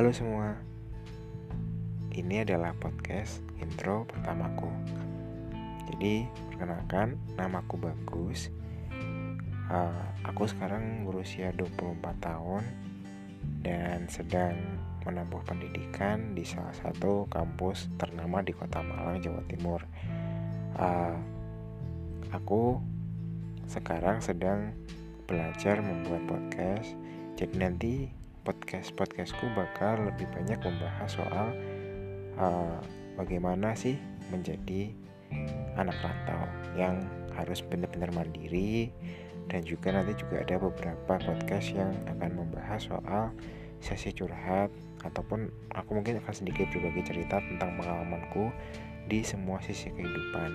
Halo semua, ini adalah podcast intro pertamaku. Jadi, perkenalkan, namaku Bagus. Uh, aku sekarang berusia 24 tahun dan sedang menempuh pendidikan di salah satu kampus ternama di Kota Malang, Jawa Timur. Uh, aku sekarang sedang belajar membuat podcast. Jadi nanti podcast podcastku bakal lebih banyak membahas soal uh, bagaimana sih menjadi anak rantau yang harus benar-benar mandiri. Dan juga nanti juga ada beberapa podcast yang akan membahas soal sesi curhat ataupun aku mungkin akan sedikit berbagi cerita tentang pengalamanku di semua sisi kehidupan.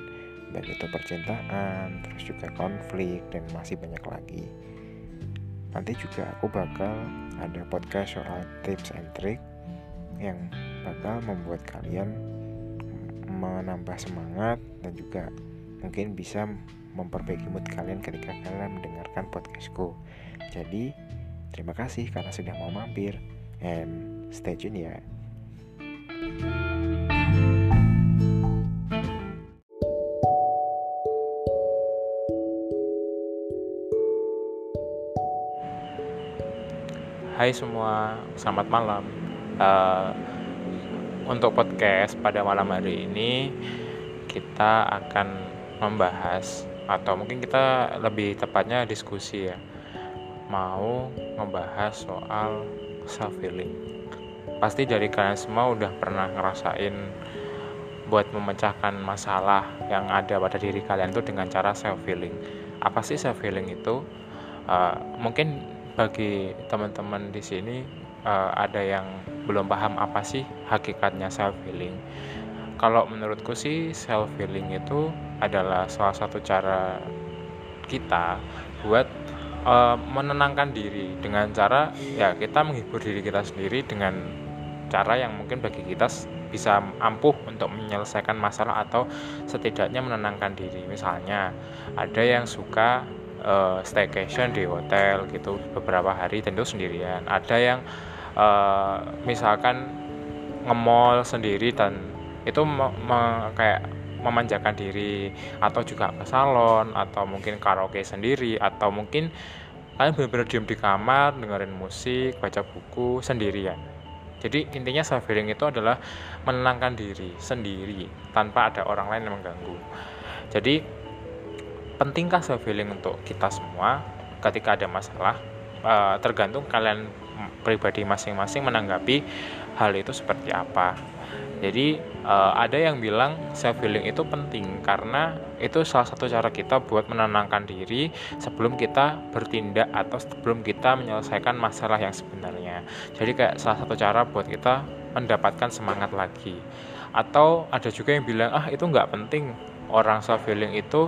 Baik itu percintaan terus juga konflik dan masih banyak lagi nanti juga aku bakal ada podcast soal tips and trick yang bakal membuat kalian menambah semangat dan juga mungkin bisa memperbaiki mood kalian ketika kalian mendengarkan podcastku. Jadi, terima kasih karena sudah mau mampir and stay tune ya. Hai semua, selamat malam. Uh, untuk podcast pada malam hari ini kita akan membahas atau mungkin kita lebih tepatnya diskusi ya. Mau ngebahas soal self healing. Pasti dari kalian semua udah pernah ngerasain buat memecahkan masalah yang ada pada diri kalian tuh dengan cara self healing. Apa sih self healing itu? Uh, mungkin bagi teman-teman di sini uh, ada yang belum paham apa sih hakikatnya self healing. Kalau menurutku sih self healing itu adalah salah satu cara kita buat uh, menenangkan diri dengan cara ya kita menghibur diri kita sendiri dengan cara yang mungkin bagi kita bisa ampuh untuk menyelesaikan masalah atau setidaknya menenangkan diri. Misalnya ada yang suka uh, staycation di hotel gitu beberapa hari tentu sendirian. Ada yang uh, misalkan nge-mall sendiri dan itu me me kayak memanjakan diri atau juga ke salon atau mungkin karaoke sendiri atau mungkin kalian benar-benar diem di kamar dengerin musik baca buku sendirian. Jadi intinya self healing itu adalah menenangkan diri sendiri tanpa ada orang lain yang mengganggu. Jadi pentingkah self healing untuk kita semua ketika ada masalah uh, tergantung kalian pribadi masing-masing menanggapi hal itu seperti apa jadi uh, ada yang bilang self healing itu penting karena itu salah satu cara kita buat menenangkan diri sebelum kita bertindak atau sebelum kita menyelesaikan masalah yang sebenarnya. Jadi kayak salah satu cara buat kita mendapatkan semangat lagi. Atau ada juga yang bilang ah itu nggak penting orang self healing itu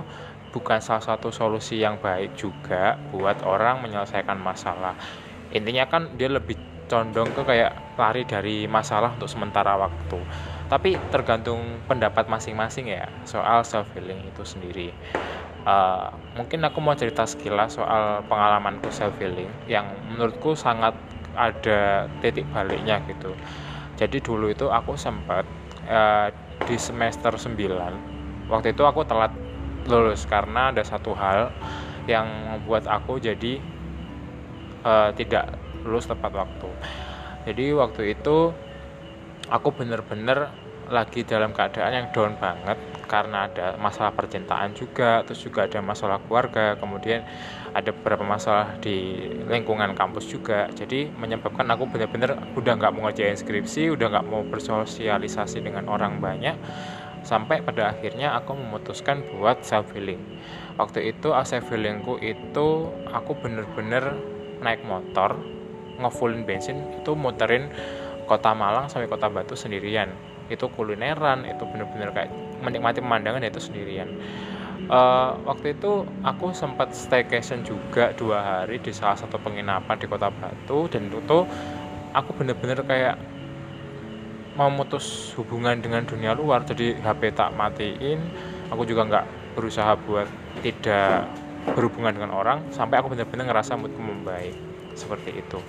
bukan salah satu solusi yang baik juga buat orang menyelesaikan masalah. Intinya kan dia lebih condong ke kayak lari dari masalah untuk sementara waktu. Tapi tergantung pendapat masing-masing ya soal self healing itu sendiri. Uh, mungkin aku mau cerita sekilas soal pengalamanku self healing yang menurutku sangat ada titik baliknya gitu. Jadi dulu itu aku sempat uh, di semester 9 waktu itu aku telat lulus karena ada satu hal yang membuat aku jadi uh, tidak lulus tepat waktu. Jadi waktu itu aku bener-bener lagi dalam keadaan yang down banget karena ada masalah percintaan juga, terus juga ada masalah keluarga, kemudian ada beberapa masalah di lingkungan kampus juga. Jadi menyebabkan aku bener-bener udah nggak mau ngerjain skripsi, udah nggak mau bersosialisasi dengan orang banyak, sampai pada akhirnya aku memutuskan buat self healing waktu itu self healingku itu aku bener-bener naik motor ngefullin bensin itu muterin kota Malang sampai kota Batu sendirian. Itu kulineran itu bener-bener kayak menikmati pemandangan itu sendirian. Uh, waktu itu aku sempat staycation juga dua hari di salah satu penginapan di kota Batu dan itu aku bener-bener kayak memutus hubungan dengan dunia luar jadi HP tak matiin aku juga nggak berusaha buat tidak berhubungan dengan orang sampai aku benar-benar ngerasa moodku membaik seperti itu